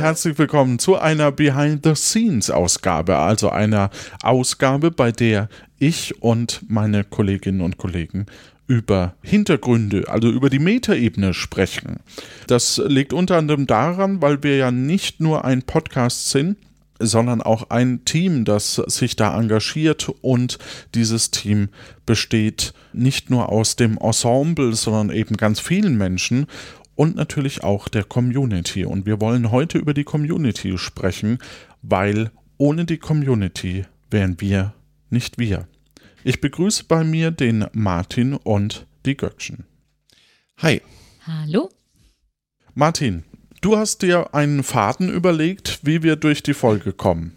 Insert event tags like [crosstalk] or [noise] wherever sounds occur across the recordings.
herzlich willkommen zu einer Behind-the-Scenes-Ausgabe, also einer Ausgabe, bei der ich und meine Kolleginnen und Kollegen über Hintergründe, also über die Metaebene sprechen. Das liegt unter anderem daran, weil wir ja nicht nur ein Podcast sind, sondern auch ein Team, das sich da engagiert und dieses Team besteht nicht nur aus dem Ensemble, sondern eben ganz vielen Menschen und natürlich auch der Community. Und wir wollen heute über die Community sprechen, weil ohne die Community wären wir nicht wir. Ich begrüße bei mir den Martin und die Göckchen. Hi. Hallo. Martin, Du hast dir einen Faden überlegt, wie wir durch die Folge kommen.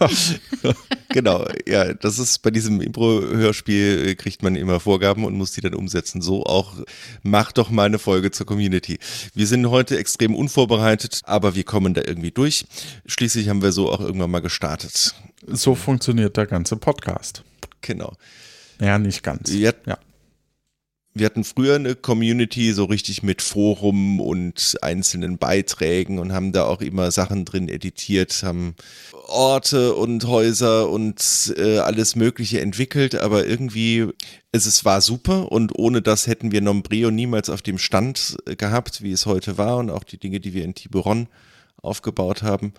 [laughs] genau, ja, das ist bei diesem Impro-Hörspiel äh, kriegt man immer Vorgaben und muss die dann umsetzen. So auch, mach doch mal eine Folge zur Community. Wir sind heute extrem unvorbereitet, aber wir kommen da irgendwie durch. Schließlich haben wir so auch irgendwann mal gestartet. So funktioniert der ganze Podcast. Genau. Ja, nicht ganz. Ja, ja wir hatten früher eine Community so richtig mit Forum und einzelnen Beiträgen und haben da auch immer Sachen drin editiert, haben Orte und Häuser und äh, alles Mögliche entwickelt, aber irgendwie es, es war super und ohne das hätten wir Nombreo niemals auf dem Stand äh, gehabt, wie es heute war und auch die Dinge, die wir in Tiburon aufgebaut haben.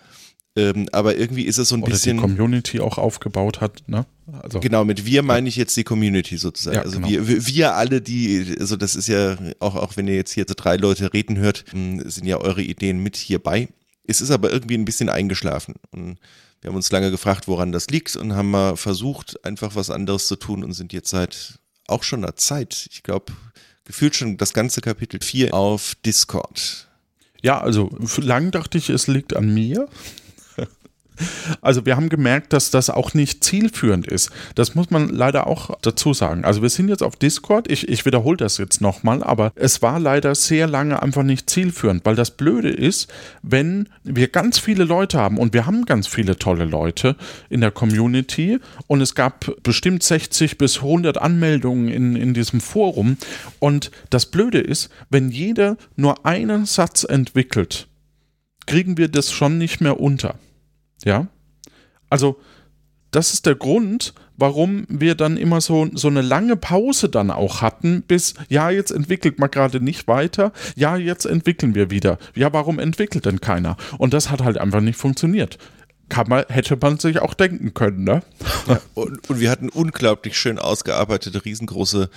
Ähm, aber irgendwie ist es so ein Oder bisschen. die Community auch aufgebaut hat, ne? Also, genau, mit wir meine ich jetzt die Community sozusagen. Ja, also genau. wir, wir alle, die, also das ist ja, auch, auch wenn ihr jetzt hier so drei Leute reden hört, hm, sind ja eure Ideen mit hierbei. Es ist aber irgendwie ein bisschen eingeschlafen. Und wir haben uns lange gefragt, woran das liegt und haben mal versucht, einfach was anderes zu tun und sind jetzt seit auch schon einer Zeit, ich glaube, gefühlt schon das ganze Kapitel 4 auf Discord. Ja, also lang dachte ich, es liegt an mir. Also wir haben gemerkt, dass das auch nicht zielführend ist. Das muss man leider auch dazu sagen. Also wir sind jetzt auf Discord, ich, ich wiederhole das jetzt nochmal, aber es war leider sehr lange einfach nicht zielführend, weil das Blöde ist, wenn wir ganz viele Leute haben und wir haben ganz viele tolle Leute in der Community und es gab bestimmt 60 bis 100 Anmeldungen in, in diesem Forum und das Blöde ist, wenn jeder nur einen Satz entwickelt, kriegen wir das schon nicht mehr unter. Ja. Also, das ist der Grund, warum wir dann immer so, so eine lange Pause dann auch hatten, bis, ja, jetzt entwickelt man gerade nicht weiter, ja, jetzt entwickeln wir wieder. Ja, warum entwickelt denn keiner? Und das hat halt einfach nicht funktioniert kann man, hätte man sich auch denken können, ne? Ja, und, und, wir hatten unglaublich schön ausgearbeitete, riesengroße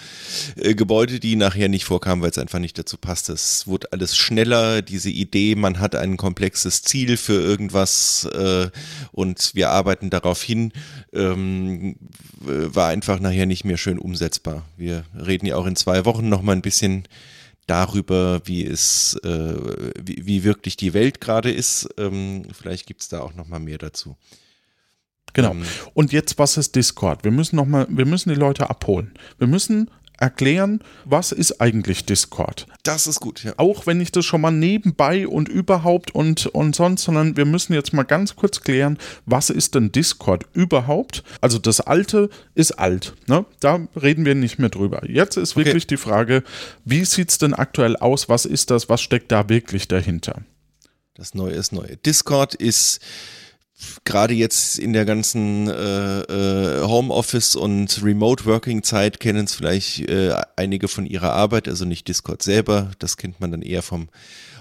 äh, Gebäude, die nachher nicht vorkamen, weil es einfach nicht dazu passte. Es wurde alles schneller, diese Idee, man hat ein komplexes Ziel für irgendwas äh, und wir arbeiten darauf hin, ähm, war einfach nachher nicht mehr schön umsetzbar. Wir reden ja auch in zwei Wochen nochmal ein bisschen darüber, wie es, äh, wie, wie, wirklich die Welt gerade ist. Ähm, vielleicht gibt es da auch noch mal mehr dazu. Genau. Ähm, Und jetzt, was ist Discord? Wir müssen noch mal, wir müssen die Leute abholen. Wir müssen erklären, was ist eigentlich Discord. Das ist gut, ja. Auch wenn ich das schon mal nebenbei und überhaupt und, und sonst, sondern wir müssen jetzt mal ganz kurz klären, was ist denn Discord überhaupt? Also das Alte ist alt, ne? Da reden wir nicht mehr drüber. Jetzt ist okay. wirklich die Frage, wie sieht es denn aktuell aus? Was ist das? Was steckt da wirklich dahinter? Das Neue ist neu. Discord ist gerade jetzt in der ganzen äh, äh, Homeoffice und Remote Working Zeit kennen es vielleicht äh, einige von ihrer Arbeit, also nicht Discord selber, das kennt man dann eher vom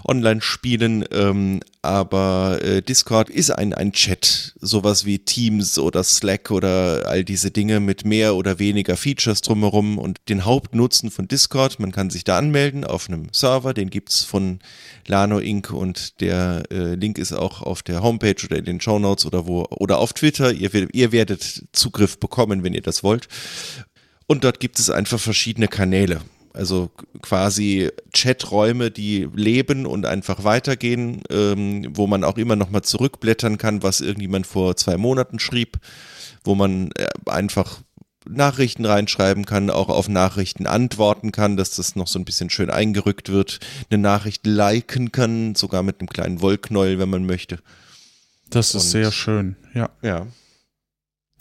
Online-Spielen, ähm, aber äh, Discord ist ein, ein Chat, sowas wie Teams oder Slack oder all diese Dinge mit mehr oder weniger Features drumherum und den Hauptnutzen von Discord, man kann sich da anmelden auf einem Server, den gibt's von Lano Inc. und der äh, Link ist auch auf der Homepage oder in den Show Notes oder wo oder auf Twitter. Ihr, ihr werdet Zugriff bekommen, wenn ihr das wollt. Und dort gibt es einfach verschiedene Kanäle. Also quasi Chaträume, die leben und einfach weitergehen, ähm, wo man auch immer noch mal zurückblättern kann, was irgendjemand vor zwei Monaten schrieb, wo man äh, einfach Nachrichten reinschreiben kann, auch auf Nachrichten antworten kann, dass das noch so ein bisschen schön eingerückt wird, eine Nachricht liken kann, sogar mit einem kleinen Wollknäuel, wenn man möchte. Das ist und, sehr schön, ja. Ja.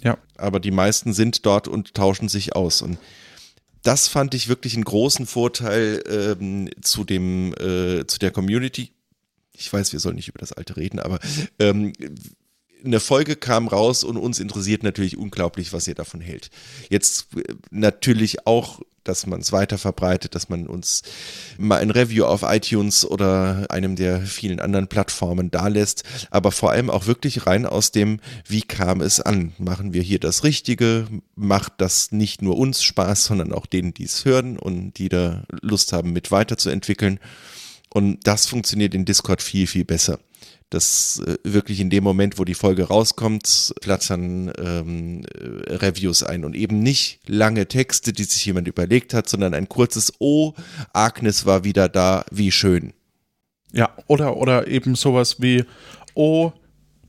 Ja. Aber die meisten sind dort und tauschen sich aus. Und das fand ich wirklich einen großen Vorteil ähm, zu dem, äh, zu der Community. ich weiß, wir sollen nicht über das Alte reden, aber ähm, eine Folge kam raus und uns interessiert natürlich unglaublich, was ihr davon hält. Jetzt äh, natürlich auch, dass man es weiter verbreitet, dass man uns mal ein Review auf iTunes oder einem der vielen anderen Plattformen da lässt, aber vor allem auch wirklich rein aus dem, wie kam es an? Machen wir hier das Richtige? Macht das nicht nur uns Spaß, sondern auch denen, die es hören und die da Lust haben, mit weiterzuentwickeln? Und das funktioniert in Discord viel, viel besser dass äh, wirklich in dem Moment, wo die Folge rauskommt, platzern ähm, äh, Reviews ein und eben nicht lange Texte, die sich jemand überlegt hat, sondern ein kurzes Oh, Agnes war wieder da, wie schön. Ja, oder, oder eben sowas wie Oh,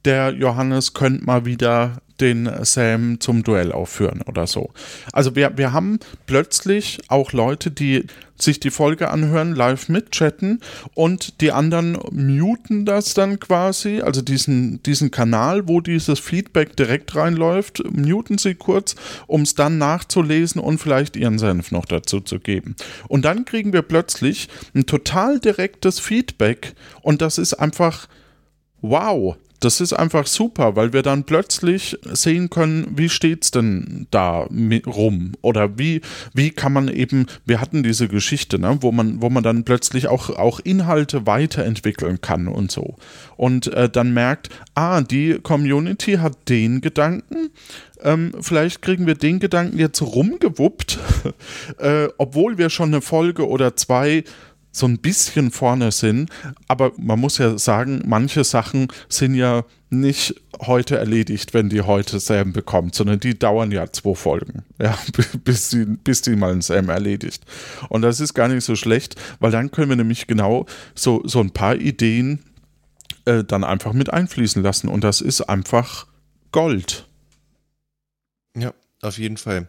der Johannes könnte mal wieder den Sam zum Duell aufführen oder so. Also wir, wir haben plötzlich auch Leute, die sich die Folge anhören, live mitchatten und die anderen muten das dann quasi, also diesen, diesen Kanal, wo dieses Feedback direkt reinläuft, muten sie kurz, um es dann nachzulesen und vielleicht ihren Senf noch dazu zu geben. Und dann kriegen wir plötzlich ein total direktes Feedback und das ist einfach wow, das ist einfach super, weil wir dann plötzlich sehen können, wie steht es denn da rum oder wie, wie kann man eben, wir hatten diese Geschichte, ne, wo man, wo man dann plötzlich auch, auch Inhalte weiterentwickeln kann und so. Und äh, dann merkt, ah, die Community hat den Gedanken, ähm, vielleicht kriegen wir den Gedanken jetzt rumgewuppt, [laughs] äh, obwohl wir schon eine Folge oder zwei so ein bisschen vorne sind. Aber man muss ja sagen, manche Sachen sind ja nicht heute erledigt, wenn die heute Sam bekommt, sondern die dauern ja zwei Folgen, [laughs] ja, bis die, bis die mal ein Sam erledigt. Und das ist gar nicht so schlecht, weil dann können wir nämlich genau so, so ein paar Ideen äh, dann einfach mit einfließen lassen. Und das ist einfach Gold. Ja, auf jeden Fall.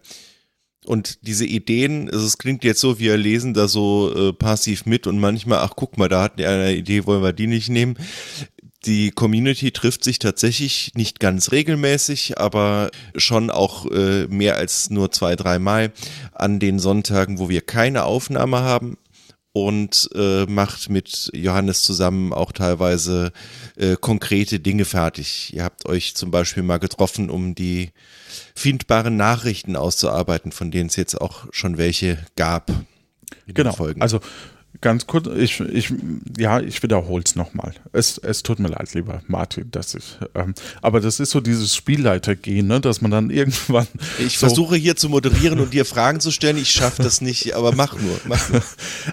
Und diese Ideen, also es klingt jetzt so, wir lesen da so äh, passiv mit und manchmal, ach guck mal, da hatten wir eine Idee, wollen wir die nicht nehmen. Die Community trifft sich tatsächlich nicht ganz regelmäßig, aber schon auch äh, mehr als nur zwei, drei Mal an den Sonntagen, wo wir keine Aufnahme haben und äh, macht mit Johannes zusammen auch teilweise äh, konkrete Dinge fertig. Ihr habt euch zum Beispiel mal getroffen, um die findbaren Nachrichten auszuarbeiten, von denen es jetzt auch schon welche gab. Genau. Also Ganz kurz, ich, ich, ja, ich wiederhole es nochmal. Es, es tut mir leid, lieber Martin, dass ich, ähm, aber das ist so dieses Spielleitergehen, ne, dass man dann [laughs] irgendwann. Ich so versuche hier zu moderieren und dir Fragen zu stellen, ich schaffe das nicht, aber mach nur, mach nur. [laughs]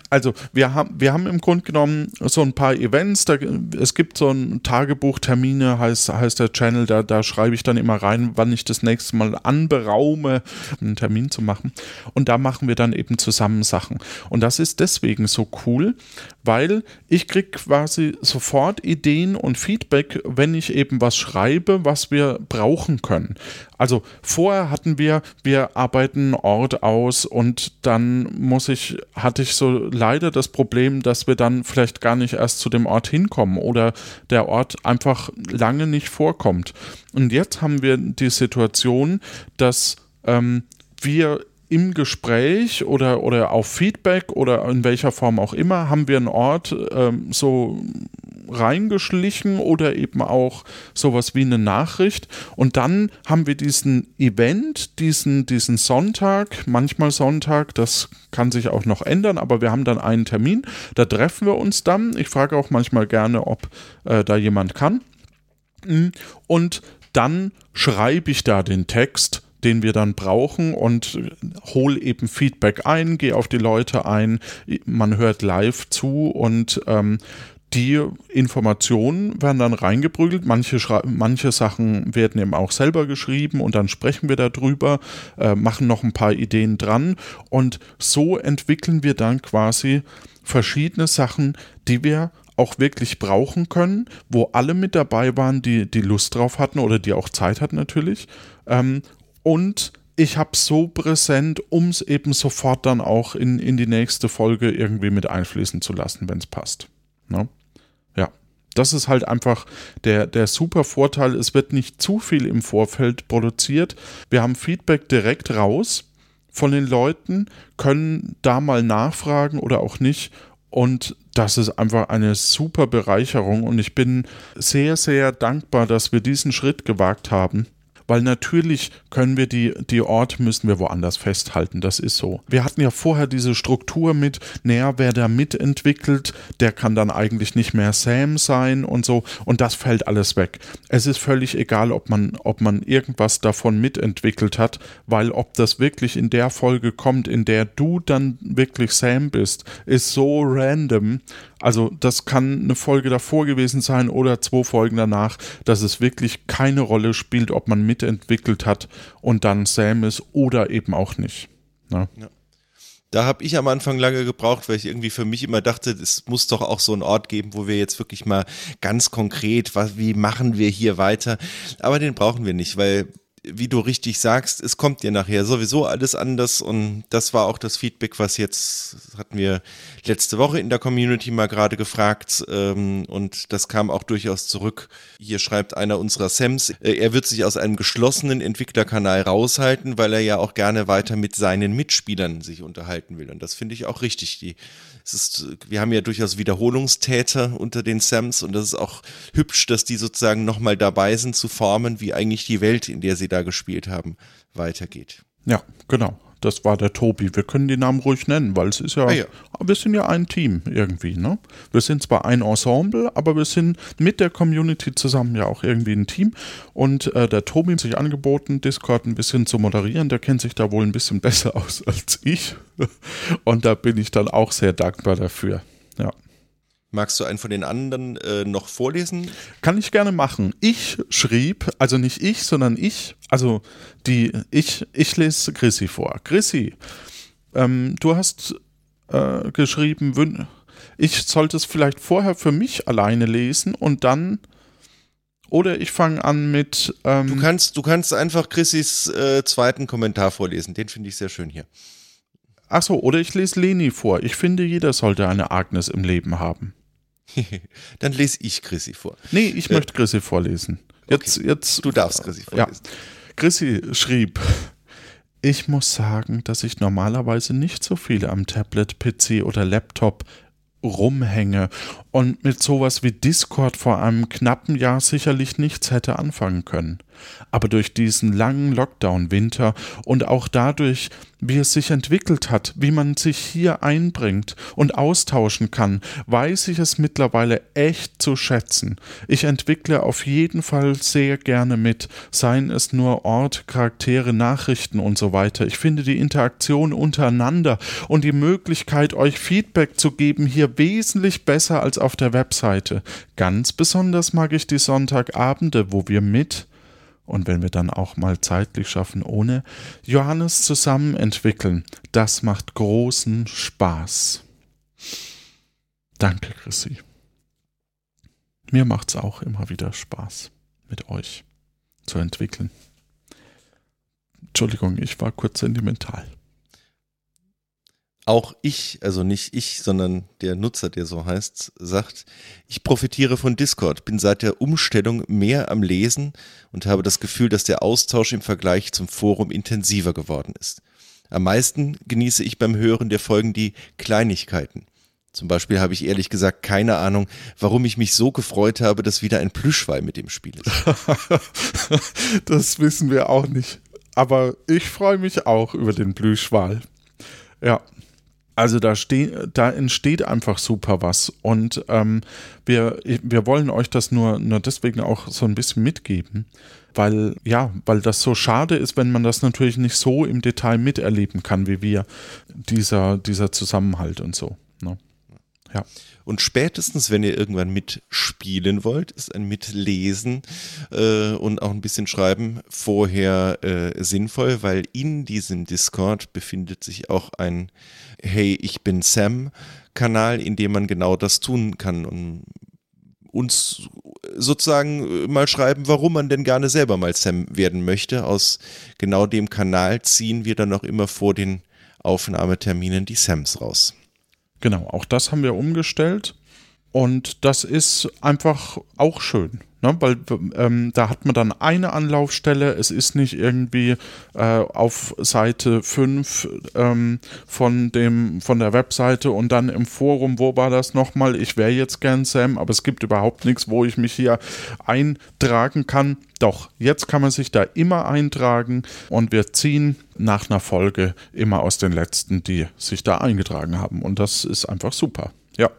Also, wir haben, wir haben im Grunde genommen so ein paar Events, da, es gibt so ein Tagebuchtermine, heißt, heißt der Channel, da, da schreibe ich dann immer rein, wann ich das nächste Mal anberaume, einen Termin zu machen. Und da machen wir dann eben zusammen Sachen. Und das ist deswegen so cool, weil ich kriege quasi sofort Ideen und Feedback, wenn ich eben was schreibe, was wir brauchen können. Also vorher hatten wir, wir arbeiten Ort aus und dann muss ich, hatte ich so leider das Problem, dass wir dann vielleicht gar nicht erst zu dem Ort hinkommen oder der Ort einfach lange nicht vorkommt. Und jetzt haben wir die Situation, dass ähm, wir im Gespräch oder, oder auf Feedback oder in welcher Form auch immer haben wir einen Ort ähm, so reingeschlichen oder eben auch sowas wie eine Nachricht. Und dann haben wir diesen Event, diesen, diesen Sonntag, manchmal Sonntag, das kann sich auch noch ändern, aber wir haben dann einen Termin, da treffen wir uns dann. Ich frage auch manchmal gerne, ob äh, da jemand kann. Und dann schreibe ich da den Text den wir dann brauchen und hole eben Feedback ein, gehe auf die Leute ein, man hört live zu und ähm, die Informationen werden dann reingeprügelt. Manche, manche Sachen werden eben auch selber geschrieben und dann sprechen wir darüber, äh, machen noch ein paar Ideen dran und so entwickeln wir dann quasi verschiedene Sachen, die wir auch wirklich brauchen können, wo alle mit dabei waren, die, die Lust drauf hatten oder die auch Zeit hatten natürlich. Ähm, und ich habe so präsent, um es eben sofort dann auch in, in die nächste Folge irgendwie mit einfließen zu lassen, wenn es passt. Ne? Ja, das ist halt einfach der, der super Vorteil. Es wird nicht zu viel im Vorfeld produziert. Wir haben Feedback direkt raus von den Leuten, können da mal nachfragen oder auch nicht Und das ist einfach eine super Bereicherung und ich bin sehr, sehr dankbar, dass wir diesen Schritt gewagt haben weil natürlich können wir die, die Ort müssen wir woanders festhalten, das ist so. Wir hatten ja vorher diese Struktur mit, naja, wer da mitentwickelt, der kann dann eigentlich nicht mehr Sam sein und so und das fällt alles weg. Es ist völlig egal, ob man, ob man irgendwas davon mitentwickelt hat, weil ob das wirklich in der Folge kommt, in der du dann wirklich Sam bist, ist so random, also das kann eine Folge davor gewesen sein oder zwei Folgen danach, dass es wirklich keine Rolle spielt, ob man mitentwickelt hat und dann Sam ist oder eben auch nicht. Ne? Ja. Da habe ich am Anfang lange gebraucht, weil ich irgendwie für mich immer dachte, es muss doch auch so einen Ort geben, wo wir jetzt wirklich mal ganz konkret, was, wie machen wir hier weiter. Aber den brauchen wir nicht, weil wie du richtig sagst, es kommt dir nachher sowieso alles anders und das war auch das Feedback, was jetzt hatten wir letzte Woche in der Community mal gerade gefragt ähm, und das kam auch durchaus zurück. Hier schreibt einer unserer Sams, äh, er wird sich aus einem geschlossenen Entwicklerkanal raushalten, weil er ja auch gerne weiter mit seinen Mitspielern sich unterhalten will und das finde ich auch richtig. Die ist, wir haben ja durchaus Wiederholungstäter unter den Sams und das ist auch hübsch, dass die sozusagen nochmal dabei sind zu formen, wie eigentlich die Welt, in der sie da gespielt haben, weitergeht. Ja, genau. Das war der Tobi. Wir können den Namen ruhig nennen, weil es ist ja, ah, ja, wir sind ja ein Team irgendwie, ne? Wir sind zwar ein Ensemble, aber wir sind mit der Community zusammen ja auch irgendwie ein Team. Und äh, der Tobi hat sich angeboten, Discord ein bisschen zu moderieren. Der kennt sich da wohl ein bisschen [laughs] besser aus als ich. Und da bin ich dann auch sehr dankbar dafür. Ja. Magst du einen von den anderen äh, noch vorlesen? Kann ich gerne machen. Ich schrieb, also nicht ich, sondern ich, also die, ich, ich lese Chrissy vor. Chrissy, ähm, du hast äh, geschrieben, ich sollte es vielleicht vorher für mich alleine lesen und dann oder ich fange an mit. Ähm, du kannst, du kannst einfach Chrissys äh, zweiten Kommentar vorlesen. Den finde ich sehr schön hier. Achso, oder ich lese Leni vor. Ich finde, jeder sollte eine Agnes im Leben haben. [laughs] Dann lese ich Chrissy vor. Nee, ich äh, möchte Chrissy vorlesen. Jetzt, okay. jetzt, du darfst Chrissy vorlesen. Ja. Chrissy schrieb, ich muss sagen, dass ich normalerweise nicht so viel am Tablet, PC oder Laptop rumhänge und mit sowas wie Discord vor einem knappen Jahr sicherlich nichts hätte anfangen können. Aber durch diesen langen Lockdown-Winter und auch dadurch, wie es sich entwickelt hat, wie man sich hier einbringt und austauschen kann, weiß ich es mittlerweile echt zu schätzen. Ich entwickle auf jeden Fall sehr gerne mit, seien es nur Ort, Charaktere, Nachrichten und so weiter. Ich finde die Interaktion untereinander und die Möglichkeit, euch Feedback zu geben, hier wesentlich besser als auf der Webseite. Ganz besonders mag ich die Sonntagabende, wo wir mit und wenn wir dann auch mal zeitlich schaffen, ohne Johannes zusammen entwickeln. Das macht großen Spaß. Danke, Chrissy. Mir macht es auch immer wieder Spaß, mit euch zu entwickeln. Entschuldigung, ich war kurz sentimental auch ich, also nicht ich, sondern der Nutzer, der so heißt, sagt, ich profitiere von Discord, bin seit der Umstellung mehr am Lesen und habe das Gefühl, dass der Austausch im Vergleich zum Forum intensiver geworden ist. Am meisten genieße ich beim Hören der Folgen die Kleinigkeiten. Zum Beispiel habe ich ehrlich gesagt keine Ahnung, warum ich mich so gefreut habe, dass wieder ein Plüschwall mit dem Spiel ist. [laughs] das wissen wir auch nicht. Aber ich freue mich auch über den Plüschwal. Ja, also da, steh, da entsteht einfach super was. Und ähm, wir, wir wollen euch das nur, nur deswegen auch so ein bisschen mitgeben, weil, ja, weil das so schade ist, wenn man das natürlich nicht so im Detail miterleben kann, wie wir, dieser, dieser Zusammenhalt und so. Ne? Ja. Und spätestens, wenn ihr irgendwann mitspielen wollt, ist ein Mitlesen äh, und auch ein bisschen Schreiben vorher äh, sinnvoll, weil in diesem Discord befindet sich auch ein Hey, ich bin Sam Kanal, in dem man genau das tun kann und uns sozusagen mal schreiben, warum man denn gerne selber mal Sam werden möchte. Aus genau dem Kanal ziehen wir dann auch immer vor den Aufnahmeterminen die Sams raus. Genau, auch das haben wir umgestellt. Und das ist einfach auch schön. Ne, weil ähm, da hat man dann eine Anlaufstelle, es ist nicht irgendwie äh, auf Seite 5 ähm, von, von der Webseite und dann im Forum, wo war das nochmal? Ich wäre jetzt gern Sam, aber es gibt überhaupt nichts, wo ich mich hier eintragen kann. Doch, jetzt kann man sich da immer eintragen und wir ziehen nach einer Folge immer aus den letzten, die sich da eingetragen haben. Und das ist einfach super. Ja.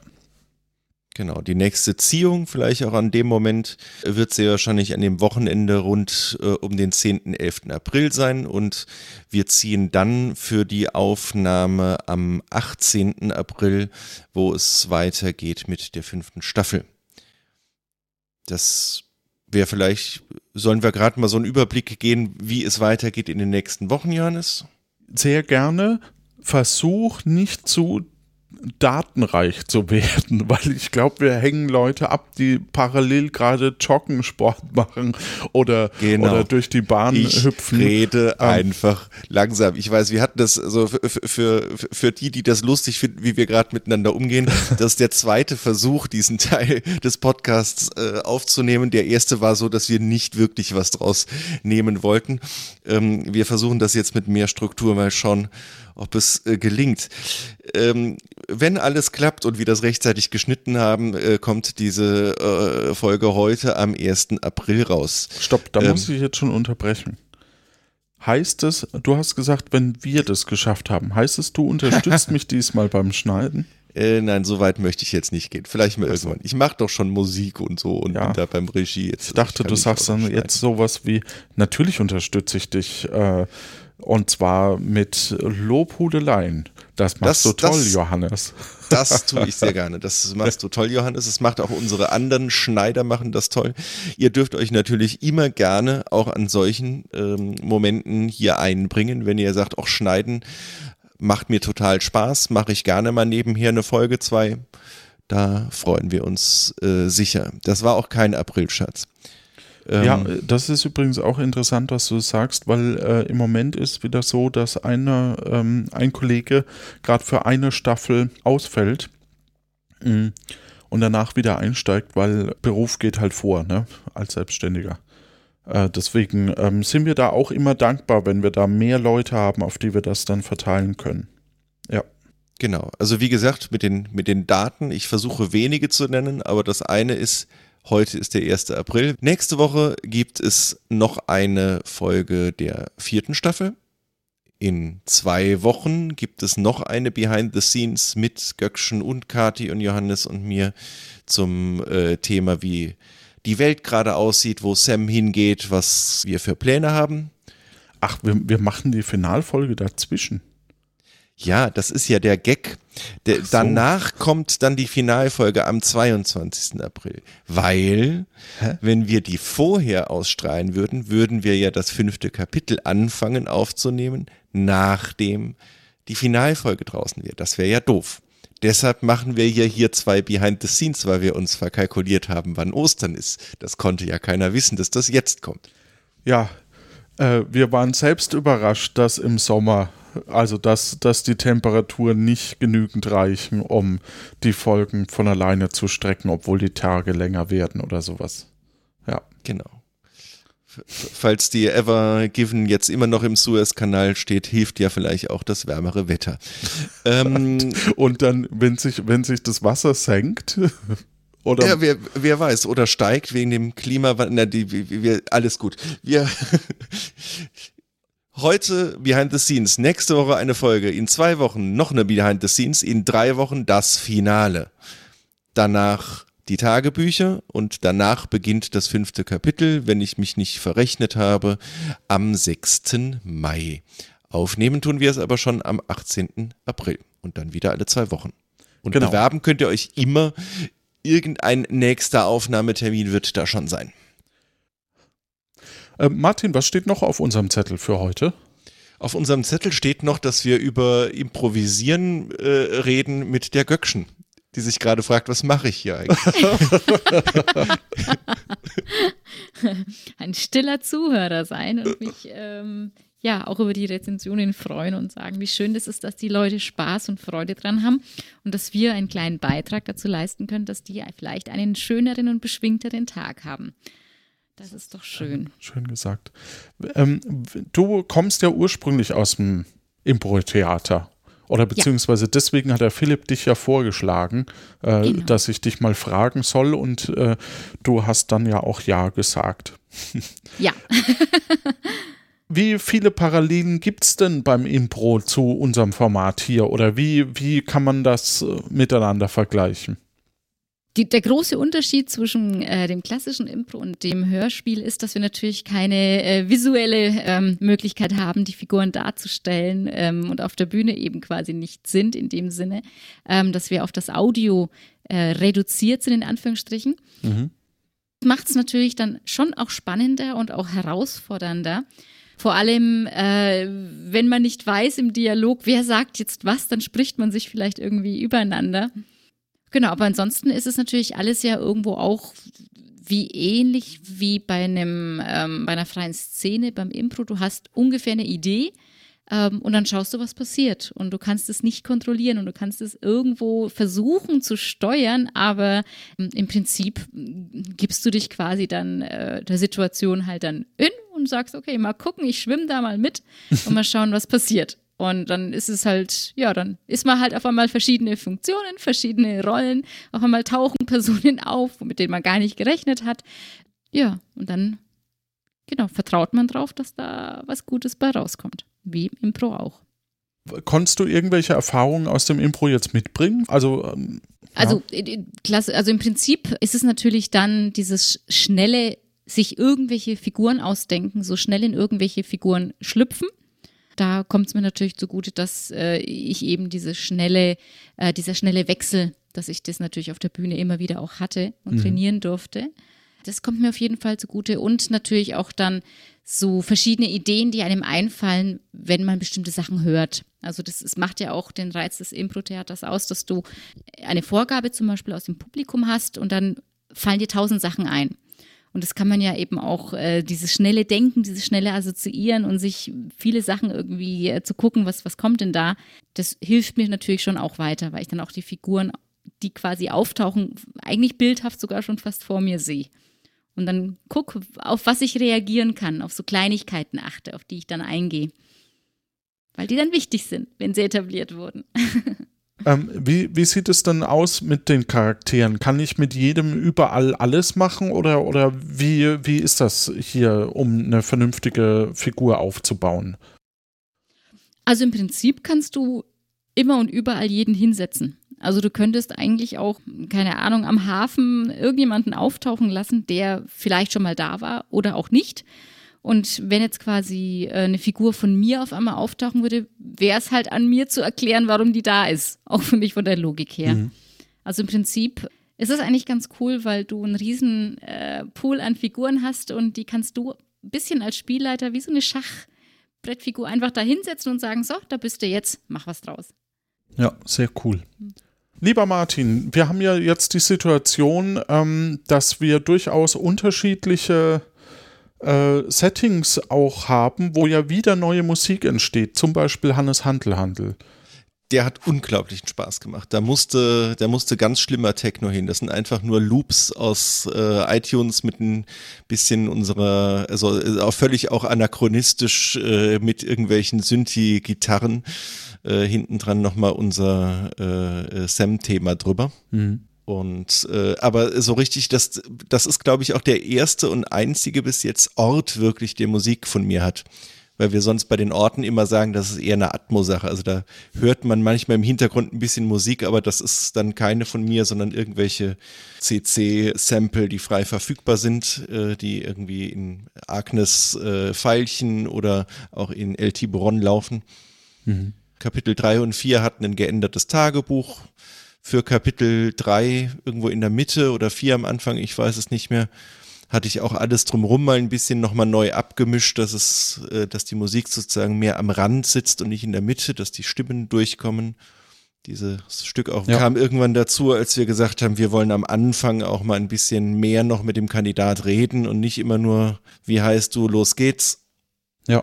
Genau, die nächste Ziehung, vielleicht auch an dem Moment, wird sehr wahrscheinlich an dem Wochenende rund äh, um den 10., 11. April sein und wir ziehen dann für die Aufnahme am 18. April, wo es weitergeht mit der fünften Staffel. Das wäre vielleicht, sollen wir gerade mal so einen Überblick gehen, wie es weitergeht in den nächsten Wochen, Johannes? Sehr gerne. Versuch nicht zu datenreich zu werden, [laughs] weil ich glaube, wir hängen Leute ab, die parallel gerade Joggensport [laughs] machen oder, genau. oder durch die Bahn ich hüpfen. Ich rede ähm, einfach langsam. Ich weiß, wir hatten das so für, für, für die, die das lustig finden, wie wir gerade miteinander umgehen. [laughs] das ist der zweite Versuch, diesen Teil des Podcasts äh, aufzunehmen. Der erste war so, dass wir nicht wirklich was draus nehmen wollten. Ähm, wir versuchen das jetzt mit mehr Struktur mal schauen, ob es äh, gelingt. Ähm, wenn alles klappt und wir das rechtzeitig geschnitten haben, äh, kommt diese äh, Folge heute am 1. April raus. Stopp, da ähm, muss ich jetzt schon unterbrechen. Heißt es, du hast gesagt, wenn wir das geschafft haben, heißt es, du unterstützt [laughs] mich diesmal beim Schneiden? Äh, nein, so weit möchte ich jetzt nicht gehen. Vielleicht mal also. irgendwann. Ich mache doch schon Musik und so und ja. bin da beim Regie jetzt. Ich dachte, du sagst dann jetzt sowas wie, natürlich unterstütze ich dich. Äh, und zwar mit Lobhudeleien. Das machst das, du toll, das, Johannes. Das tue ich sehr [laughs] gerne. Das machst du toll, Johannes. Das macht auch unsere anderen Schneider machen das toll. Ihr dürft euch natürlich immer gerne auch an solchen ähm, Momenten hier einbringen, wenn ihr sagt, auch schneiden macht mir total Spaß, mache ich gerne mal nebenher eine Folge zwei. Da freuen wir uns äh, sicher. Das war auch kein Aprilschatz. Ähm, ja, das ist übrigens auch interessant, was du sagst, weil äh, im Moment ist wieder so, dass eine, ähm, ein Kollege gerade für eine Staffel ausfällt mh, mm, und danach wieder einsteigt, weil Beruf geht halt vor, ne, als Selbstständiger. Äh, deswegen ähm, sind wir da auch immer dankbar, wenn wir da mehr Leute haben, auf die wir das dann verteilen können. Ja. Genau. Also wie gesagt, mit den, mit den Daten, ich versuche wenige zu nennen, aber das eine ist Heute ist der 1. April. Nächste Woche gibt es noch eine Folge der vierten Staffel. In zwei Wochen gibt es noch eine Behind the Scenes mit Göckchen und Kati und Johannes und mir zum äh, Thema, wie die Welt gerade aussieht, wo Sam hingeht, was wir für Pläne haben. Ach, wir, wir machen die Finalfolge dazwischen. Ja, das ist ja der Gag. Der, so. Danach kommt dann die Finalfolge am 22. April. Weil, Hä? wenn wir die vorher ausstrahlen würden, würden wir ja das fünfte Kapitel anfangen aufzunehmen, nachdem die Finalfolge draußen wäre. Das wäre ja doof. Deshalb machen wir ja hier zwei Behind the Scenes, weil wir uns verkalkuliert haben, wann Ostern ist. Das konnte ja keiner wissen, dass das jetzt kommt. Ja, äh, wir waren selbst überrascht, dass im Sommer also dass, dass die Temperaturen nicht genügend reichen, um die Folgen von alleine zu strecken, obwohl die Tage länger werden oder sowas. Ja. Genau. Falls die Ever Given jetzt immer noch im Suezkanal steht, hilft ja vielleicht auch das wärmere Wetter. [laughs] ähm, Und dann, wenn sich, wenn sich das Wasser senkt, [laughs] oder ja, wer, wer weiß, oder steigt wegen dem Klimawandel, die, wir, alles gut. Wir, [laughs] Heute Behind the Scenes, nächste Woche eine Folge, in zwei Wochen noch eine Behind the Scenes, in drei Wochen das Finale. Danach die Tagebücher und danach beginnt das fünfte Kapitel, wenn ich mich nicht verrechnet habe, am 6. Mai. Aufnehmen tun wir es aber schon am 18. April und dann wieder alle zwei Wochen. Und genau. bewerben könnt ihr euch immer. Irgendein nächster Aufnahmetermin wird da schon sein. Äh, Martin, was steht noch auf unserem Zettel für heute? Auf unserem Zettel steht noch, dass wir über Improvisieren äh, reden mit der Göckchen, die sich gerade fragt, was mache ich hier eigentlich? [laughs] [laughs] Ein stiller Zuhörer sein und mich ähm, ja auch über die Rezensionen freuen und sagen, wie schön es ist, dass die Leute Spaß und Freude dran haben und dass wir einen kleinen Beitrag dazu leisten können, dass die vielleicht einen schöneren und beschwingteren Tag haben. Das ist doch schön. Schön gesagt. Ähm, du kommst ja ursprünglich aus dem Impro-Theater. Oder beziehungsweise ja. deswegen hat der Philipp dich ja vorgeschlagen, äh, genau. dass ich dich mal fragen soll und äh, du hast dann ja auch Ja gesagt. [laughs] Ja. [laughs] wie viele Parallelen gibt es denn beim Impro zu unserem Format hier oder wie, wie kann man das äh, miteinander vergleichen? Die, der große Unterschied zwischen äh, dem klassischen Impro und dem Hörspiel ist, dass wir natürlich keine äh, visuelle ähm, Möglichkeit haben, die Figuren darzustellen ähm, und auf der Bühne eben quasi nicht sind, in dem Sinne, ähm, dass wir auf das Audio äh, reduziert sind, in Anführungsstrichen. Mhm. Macht es natürlich dann schon auch spannender und auch herausfordernder. Vor allem, äh, wenn man nicht weiß im Dialog, wer sagt jetzt was, dann spricht man sich vielleicht irgendwie übereinander. Genau, aber ansonsten ist es natürlich alles ja irgendwo auch wie ähnlich wie bei einem ähm, bei einer freien Szene beim Impro. Du hast ungefähr eine Idee ähm, und dann schaust du, was passiert. Und du kannst es nicht kontrollieren und du kannst es irgendwo versuchen zu steuern, aber ähm, im Prinzip gibst du dich quasi dann äh, der Situation halt dann in und sagst, okay, mal gucken, ich schwimme da mal mit und mal schauen, was passiert. Und dann ist es halt, ja, dann ist man halt auf einmal verschiedene Funktionen, verschiedene Rollen. Auf einmal tauchen Personen auf, mit denen man gar nicht gerechnet hat. Ja, und dann, genau, vertraut man drauf, dass da was Gutes bei rauskommt. Wie im Impro auch. Konntest du irgendwelche Erfahrungen aus dem Impro jetzt mitbringen? Also, ähm, ja. also, äh, klasse, also im Prinzip ist es natürlich dann dieses schnelle, sich irgendwelche Figuren ausdenken, so schnell in irgendwelche Figuren schlüpfen da kommt es mir natürlich zugute, dass äh, ich eben diese schnelle, äh, dieser schnelle Wechsel, dass ich das natürlich auf der Bühne immer wieder auch hatte und mhm. trainieren durfte. Das kommt mir auf jeden Fall zugute und natürlich auch dann so verschiedene Ideen, die einem einfallen, wenn man bestimmte Sachen hört. Also das, das macht ja auch den Reiz des Impro-Theaters aus, dass du eine Vorgabe zum Beispiel aus dem Publikum hast und dann fallen dir tausend Sachen ein. Und das kann man ja eben auch, äh, dieses schnelle Denken, dieses schnelle Assoziieren und sich viele Sachen irgendwie äh, zu gucken, was, was kommt denn da, das hilft mir natürlich schon auch weiter, weil ich dann auch die Figuren, die quasi auftauchen, eigentlich bildhaft sogar schon fast vor mir sehe. Und dann gucke, auf was ich reagieren kann, auf so Kleinigkeiten achte, auf die ich dann eingehe. Weil die dann wichtig sind, wenn sie etabliert wurden. [laughs] Ähm, wie, wie sieht es denn aus mit den Charakteren? Kann ich mit jedem überall alles machen oder, oder wie, wie ist das hier, um eine vernünftige Figur aufzubauen? Also im Prinzip kannst du immer und überall jeden hinsetzen. Also du könntest eigentlich auch, keine Ahnung, am Hafen irgendjemanden auftauchen lassen, der vielleicht schon mal da war oder auch nicht. Und wenn jetzt quasi äh, eine Figur von mir auf einmal auftauchen würde, wäre es halt an mir zu erklären, warum die da ist. [laughs] Auch für mich von der Logik her. Mhm. Also im Prinzip ist es eigentlich ganz cool, weil du einen riesen äh, Pool an Figuren hast und die kannst du ein bisschen als Spielleiter wie so eine Schachbrettfigur einfach da hinsetzen und sagen, so, da bist du jetzt, mach was draus. Ja, sehr cool. Mhm. Lieber Martin, wir haben ja jetzt die Situation, ähm, dass wir durchaus unterschiedliche äh, Settings auch haben, wo ja wieder neue Musik entsteht, zum Beispiel Hannes Handelhandel. Der hat unglaublichen Spaß gemacht. Da musste, da musste ganz schlimmer Techno hin. Das sind einfach nur Loops aus äh, iTunes mit ein bisschen unserer, also äh, auch völlig auch anachronistisch äh, mit irgendwelchen Synthi-Gitarren. Äh, hinten dran nochmal unser äh, äh, Sam-Thema drüber. Mhm. Und äh, aber so richtig, das, das ist, glaube ich, auch der erste und einzige bis jetzt Ort wirklich, der Musik von mir hat. Weil wir sonst bei den Orten immer sagen, das ist eher eine Atmo-Sache. Also da hört man manchmal im Hintergrund ein bisschen Musik, aber das ist dann keine von mir, sondern irgendwelche CC-Sample, die frei verfügbar sind, äh, die irgendwie in Agnes äh, Pfeilchen oder auch in El Tiburon laufen. Mhm. Kapitel 3 und 4 hatten ein geändertes Tagebuch für Kapitel 3 irgendwo in der Mitte oder 4 am Anfang, ich weiß es nicht mehr, hatte ich auch alles drumherum mal ein bisschen nochmal neu abgemischt, dass es, äh, dass die Musik sozusagen mehr am Rand sitzt und nicht in der Mitte, dass die Stimmen durchkommen. Dieses Stück auch ja. kam irgendwann dazu, als wir gesagt haben, wir wollen am Anfang auch mal ein bisschen mehr noch mit dem Kandidat reden und nicht immer nur, wie heißt du, los geht's. Ja.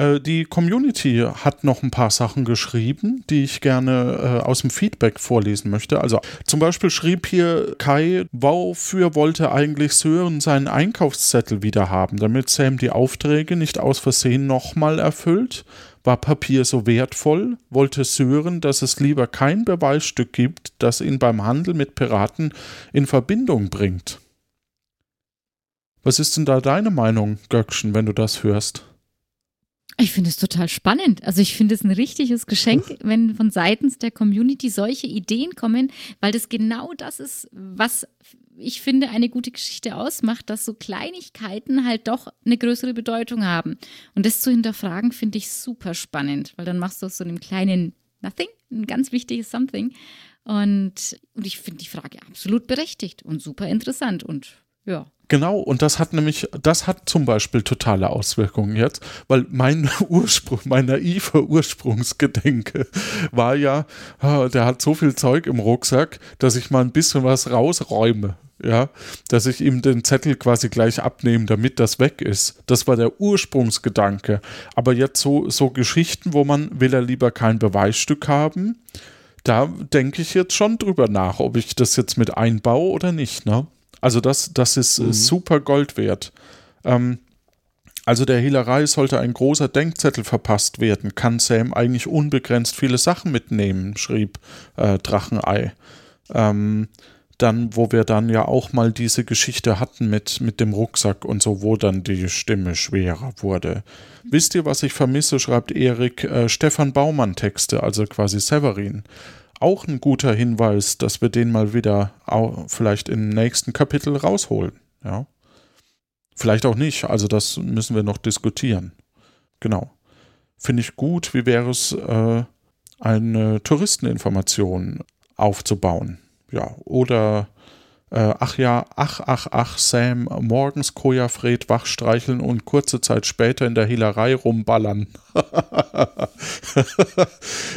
Äh, die Community hat noch ein paar Sachen geschrieben, die ich gerne äh, aus dem Feedback vorlesen möchte. Also zum Beispiel schrieb hier Kai, wofür wollte eigentlich Sören seinen Einkaufszettel wieder haben, damit Sam die Aufträge nicht aus Versehen nochmal erfüllt? War Papier so wertvoll? Wollte Sören, dass es lieber kein Beweisstück gibt, das ihn beim Handel mit Piraten in Verbindung bringt? Was ist denn da deine Meinung, Göckchen, wenn du das hörst? Ich finde es total spannend. Also ich finde es ein richtiges Geschenk, wenn von seitens der Community solche Ideen kommen, weil das genau das ist, was ich finde eine gute Geschichte ausmacht, dass so Kleinigkeiten halt doch eine größere Bedeutung haben. Und das zu hinterfragen, finde ich super spannend, weil dann machst du aus so einem kleinen Nothing ein ganz wichtiges Something. Und, und ich finde die Frage absolut berechtigt und super interessant und ja. Genau, und das hat nämlich, das hat zum Beispiel totale Auswirkungen jetzt, weil mein [laughs] Ursprung, mein naiver Ursprungsgedenke war ja, ah, der hat so viel Zeug im Rucksack, dass ich mal ein bisschen was rausräume. Ja, dass ich ihm den Zettel quasi gleich abnehme, damit das weg ist. Das war der Ursprungsgedanke. Aber jetzt so, so Geschichten, wo man will er lieber kein Beweisstück haben, da denke ich jetzt schon drüber nach, ob ich das jetzt mit einbaue oder nicht, ne? Also das, das ist äh, mhm. super Gold wert. Ähm, also der Hehlerei sollte ein großer Denkzettel verpasst werden, kann Sam eigentlich unbegrenzt viele Sachen mitnehmen, schrieb äh, Drachenei. Ähm, dann, wo wir dann ja auch mal diese Geschichte hatten mit, mit dem Rucksack und so, wo dann die Stimme schwerer wurde. Wisst ihr, was ich vermisse, schreibt Erik, äh, Stefan Baumann Texte, also quasi Severin auch ein guter Hinweis, dass wir den mal wieder vielleicht im nächsten Kapitel rausholen. Ja. Vielleicht auch nicht, also das müssen wir noch diskutieren. Genau. Finde ich gut, wie wäre es, äh, eine Touristeninformation aufzubauen. Ja, oder äh, ach ja, ach, ach, ach, Sam, morgens Koja Fred wachstreicheln und kurze Zeit später in der Hehlerei rumballern. [laughs]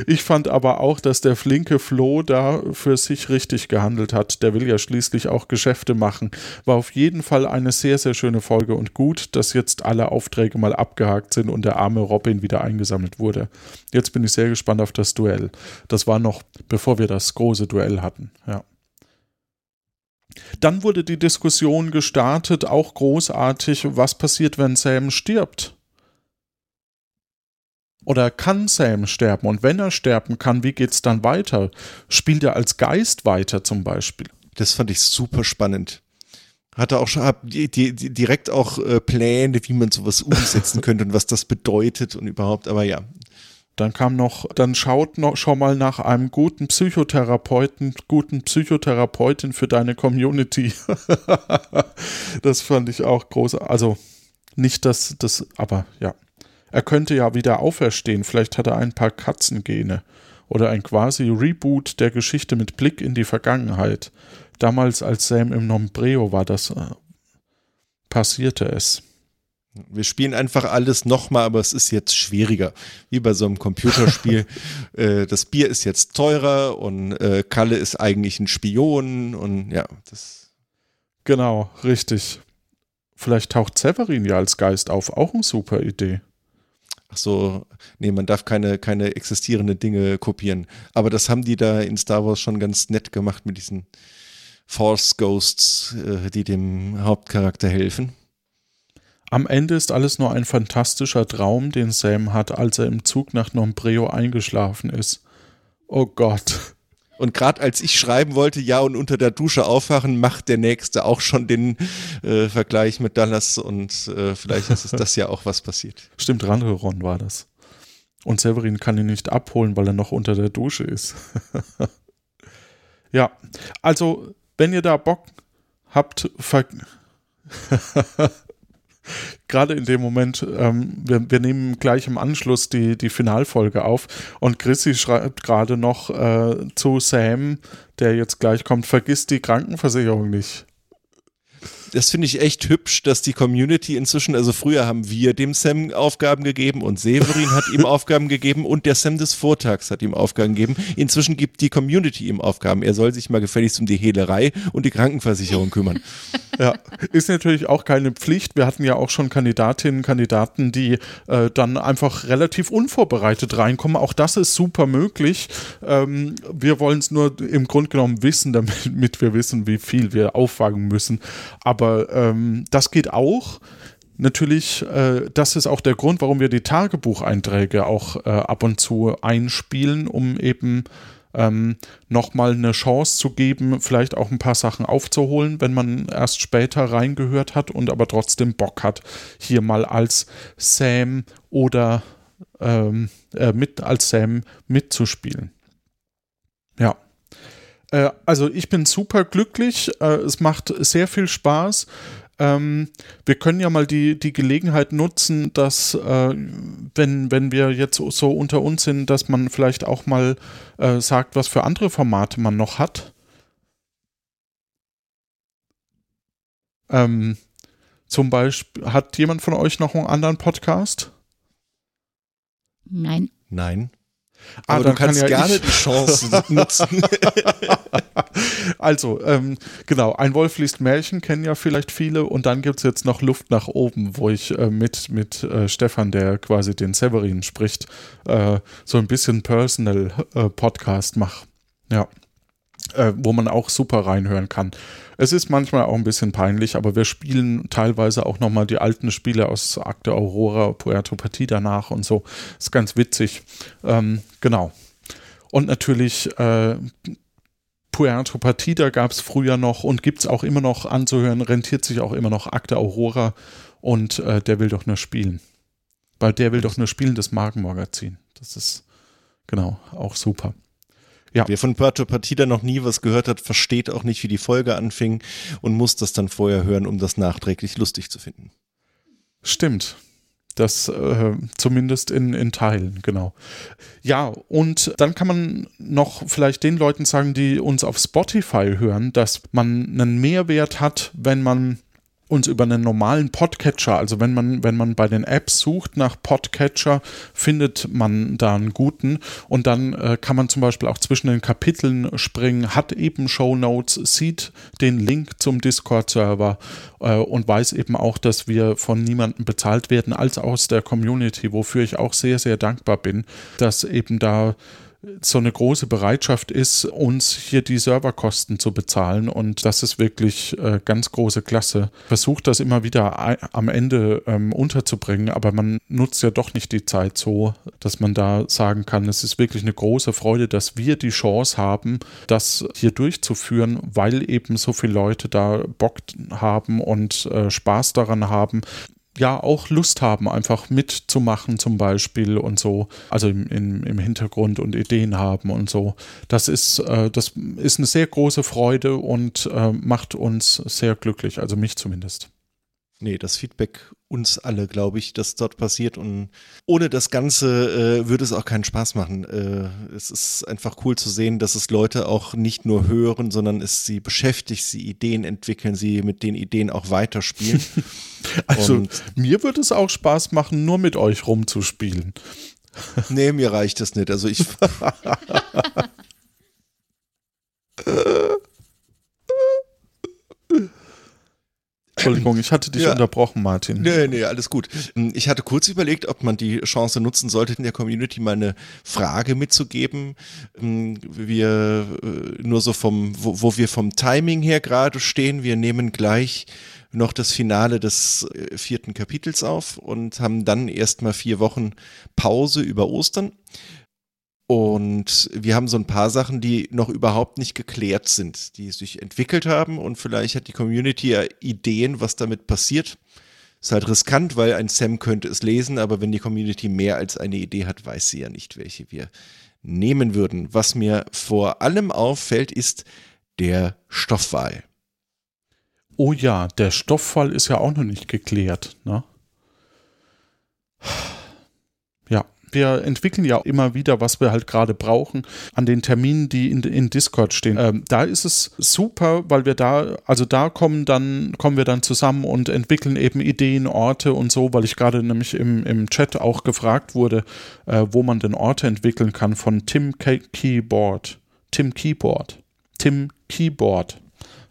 ich fand aber auch, dass der flinke Flo da für sich richtig gehandelt hat. Der will ja schließlich auch Geschäfte machen. War auf jeden Fall eine sehr, sehr schöne Folge und gut, dass jetzt alle Aufträge mal abgehakt sind und der arme Robin wieder eingesammelt wurde. Jetzt bin ich sehr gespannt auf das Duell. Das war noch, bevor wir das große Duell hatten. Ja. Dann wurde die Diskussion gestartet, auch großartig, was passiert, wenn Sam stirbt? Oder kann Sam sterben? Und wenn er sterben kann, wie geht's dann weiter? Spielt er als Geist weiter zum Beispiel? Das fand ich super spannend. Hatte auch schon die, die, direkt auch äh, Pläne, wie man sowas umsetzen [laughs] könnte und was das bedeutet und überhaupt. Aber ja, dann kam noch, dann schaut noch schon mal nach einem guten Psychotherapeuten, guten Psychotherapeutin für deine Community. [laughs] das fand ich auch groß. Also nicht, dass das, aber ja. Er könnte ja wieder auferstehen. Vielleicht hat er ein paar Katzengene. Oder ein quasi Reboot der Geschichte mit Blick in die Vergangenheit. Damals, als Sam im Nombreo war, das äh, passierte es. Wir spielen einfach alles nochmal, aber es ist jetzt schwieriger. Wie bei so einem Computerspiel. [laughs] äh, das Bier ist jetzt teurer und äh, Kalle ist eigentlich ein Spion und ja, das. Genau, richtig. Vielleicht taucht Severin ja als Geist auf. Auch eine super Idee. Ach so, nee, man darf keine, keine existierenden Dinge kopieren. Aber das haben die da in Star Wars schon ganz nett gemacht mit diesen Force Ghosts, äh, die dem Hauptcharakter helfen. Am Ende ist alles nur ein fantastischer Traum, den Sam hat, als er im Zug nach Nombreo eingeschlafen ist. Oh Gott. Und gerade als ich schreiben wollte, ja, und unter der Dusche aufwachen, macht der Nächste auch schon den äh, Vergleich mit Dallas und äh, vielleicht ist es das ja auch was passiert. [laughs] Stimmt, Rangeron war das. Und Severin kann ihn nicht abholen, weil er noch unter der Dusche ist. [laughs] ja, also, wenn ihr da Bock habt, ver [laughs] gerade in dem Moment, ähm, wir, wir, nehmen gleich im Anschluss die, die Finalfolge auf und Chrissy schreibt gerade noch äh, zu Sam, der jetzt gleich kommt, vergiss die Krankenversicherung nicht. Das finde ich echt hübsch, dass die Community inzwischen, also früher haben wir dem Sam Aufgaben gegeben und Severin hat ihm [laughs] Aufgaben gegeben und der Sam des Vortags hat ihm Aufgaben gegeben. Inzwischen gibt die Community ihm Aufgaben. Er soll sich mal gefälligst um die Hehlerei und die Krankenversicherung kümmern. [laughs] ja, ist natürlich auch keine Pflicht. Wir hatten ja auch schon Kandidatinnen, Kandidaten, die äh, dann einfach relativ unvorbereitet reinkommen. Auch das ist super möglich. Ähm, wir wollen es nur im Grunde genommen wissen, damit [laughs] wir wissen, wie viel wir auffangen müssen. Aber ähm, das geht auch natürlich, äh, das ist auch der Grund, warum wir die Tagebucheinträge auch äh, ab und zu einspielen, um eben ähm, nochmal eine Chance zu geben, vielleicht auch ein paar Sachen aufzuholen, wenn man erst später reingehört hat und aber trotzdem Bock hat, hier mal als Sam oder ähm, äh, mit als Sam mitzuspielen. Ja. Äh, also ich bin super glücklich. Äh, es macht sehr viel Spaß. Ähm, wir können ja mal die, die Gelegenheit nutzen, dass, äh, wenn, wenn wir jetzt so unter uns sind, dass man vielleicht auch mal äh, sagt, was für andere Formate man noch hat. Ähm, zum Beispiel, hat jemand von euch noch einen anderen Podcast? Nein. Nein. Ah, Aber du kannst kann ja gerne die Chance nutzen. [laughs] also, ähm, genau, ein Wolf liest Märchen kennen ja vielleicht viele und dann gibt es jetzt noch Luft nach oben, wo ich äh, mit, mit äh, Stefan, der quasi den Severin spricht, äh, so ein bisschen Personal äh, Podcast mache. Ja. Äh, wo man auch super reinhören kann. Es ist manchmal auch ein bisschen peinlich, aber wir spielen teilweise auch nochmal die alten Spiele aus Akte Aurora, Puerto Partida nach und so. Ist ganz witzig. Ähm, genau. Und natürlich äh, Puerto Partida gab es früher noch und gibt es auch immer noch anzuhören, rentiert sich auch immer noch Akte Aurora und äh, der will doch nur spielen. Weil der will doch nur spielen, das Magenmagazin. Das ist genau auch super. Ja. Wer von Puerto Partida noch nie was gehört hat, versteht auch nicht, wie die Folge anfing und muss das dann vorher hören, um das nachträglich lustig zu finden. Stimmt. Das äh, zumindest in, in Teilen, genau. Ja, und dann kann man noch vielleicht den Leuten sagen, die uns auf Spotify hören, dass man einen Mehrwert hat, wenn man uns über einen normalen Podcatcher, also wenn man, wenn man bei den Apps sucht nach Podcatcher, findet man da einen guten. Und dann äh, kann man zum Beispiel auch zwischen den Kapiteln springen, hat eben Show Notes, sieht den Link zum Discord-Server äh, und weiß eben auch, dass wir von niemandem bezahlt werden, als aus der Community, wofür ich auch sehr, sehr dankbar bin, dass eben da so eine große Bereitschaft ist, uns hier die Serverkosten zu bezahlen. Und das ist wirklich äh, ganz große Klasse. Versucht das immer wieder am Ende ähm, unterzubringen, aber man nutzt ja doch nicht die Zeit so, dass man da sagen kann, es ist wirklich eine große Freude, dass wir die Chance haben, das hier durchzuführen, weil eben so viele Leute da Bock haben und äh, Spaß daran haben ja auch Lust haben, einfach mitzumachen zum Beispiel und so, also im, im, im Hintergrund und Ideen haben und so. Das ist, äh, das ist eine sehr große Freude und äh, macht uns sehr glücklich, also mich zumindest. Nee, das Feedback uns alle, glaube ich, dass dort passiert. Und ohne das Ganze äh, würde es auch keinen Spaß machen. Äh, es ist einfach cool zu sehen, dass es Leute auch nicht nur hören, sondern es sie beschäftigt, sie Ideen entwickeln, sie mit den Ideen auch weiterspielen. [laughs] also Und mir würde es auch Spaß machen, nur mit euch rumzuspielen. [laughs] nee, mir reicht das nicht. Also ich. [laughs] Entschuldigung, ich hatte dich ja. unterbrochen, Martin. Nee, nee, alles gut. Ich hatte kurz überlegt, ob man die Chance nutzen sollte, in der Community mal eine Frage mitzugeben. Wir äh, nur so vom, wo, wo wir vom Timing her gerade stehen. Wir nehmen gleich noch das Finale des äh, vierten Kapitels auf und haben dann erstmal vier Wochen Pause über Ostern. Und wir haben so ein paar Sachen, die noch überhaupt nicht geklärt sind, die sich entwickelt haben und vielleicht hat die Community ja Ideen, was damit passiert. Ist halt riskant, weil ein Sam könnte es lesen, aber wenn die Community mehr als eine Idee hat, weiß sie ja nicht, welche wir nehmen würden. Was mir vor allem auffällt, ist der Stoffwahl. Oh ja, der Stofffall ist ja auch noch nicht geklärt, ne? Wir entwickeln ja immer wieder, was wir halt gerade brauchen, an den Terminen, die in, in Discord stehen. Ähm, da ist es super, weil wir da, also da kommen dann, kommen wir dann zusammen und entwickeln eben Ideen, Orte und so, weil ich gerade nämlich im, im Chat auch gefragt wurde, äh, wo man denn Orte entwickeln kann von Tim Keyboard. Tim Keyboard. Tim Keyboard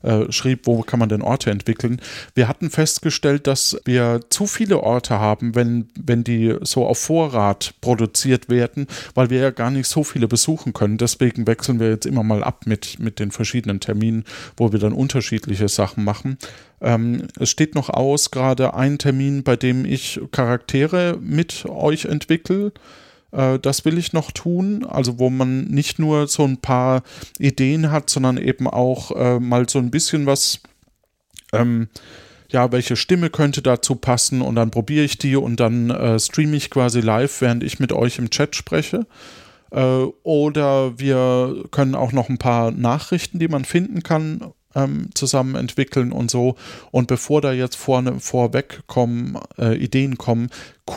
äh, schrieb, wo kann man denn Orte entwickeln. Wir hatten festgestellt, dass wir zu viele Orte haben, wenn, wenn die so auf Vorrat produziert werden, weil wir ja gar nicht so viele besuchen können. Deswegen wechseln wir jetzt immer mal ab mit, mit den verschiedenen Terminen, wo wir dann unterschiedliche Sachen machen. Ähm, es steht noch aus, gerade ein Termin, bei dem ich Charaktere mit euch entwickle. Äh, das will ich noch tun. Also wo man nicht nur so ein paar Ideen hat, sondern eben auch äh, mal so ein bisschen was, ähm, ja, welche Stimme könnte dazu passen und dann probiere ich die und dann äh, streame ich quasi live, während ich mit euch im Chat spreche. Äh, oder wir können auch noch ein paar Nachrichten, die man finden kann, ähm, zusammen entwickeln und so. Und bevor da jetzt vorne vorweg kommen, äh, Ideen kommen,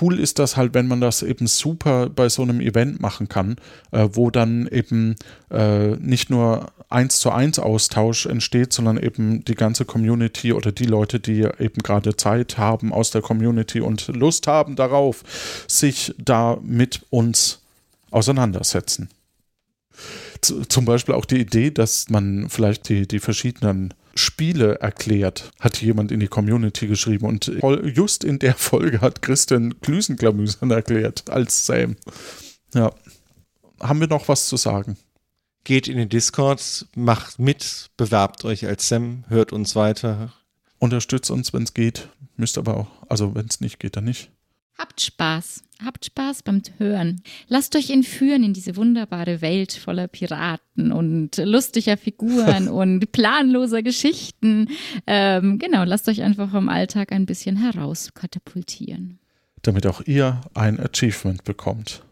cool ist das halt, wenn man das eben super bei so einem Event machen kann, äh, wo dann eben äh, nicht nur eins zu eins Austausch entsteht, sondern eben die ganze Community oder die Leute, die eben gerade Zeit haben aus der Community und Lust haben darauf, sich da mit uns auseinandersetzen zum Beispiel auch die Idee, dass man vielleicht die, die verschiedenen Spiele erklärt, hat jemand in die Community geschrieben. Und just in der Folge hat Christian Glüsenklamüsern erklärt als Sam. Ja. Haben wir noch was zu sagen? Geht in den Discord, macht mit, bewerbt euch als Sam, hört uns weiter. Unterstützt uns, wenn es geht. Müsst aber auch, also wenn es nicht geht, dann nicht. Habt Spaß. Habt Spaß beim Hören. Lasst euch entführen in diese wunderbare Welt voller Piraten und lustiger Figuren [laughs] und planloser Geschichten. Ähm, genau, lasst euch einfach vom Alltag ein bisschen herauskatapultieren. Damit auch ihr ein Achievement bekommt.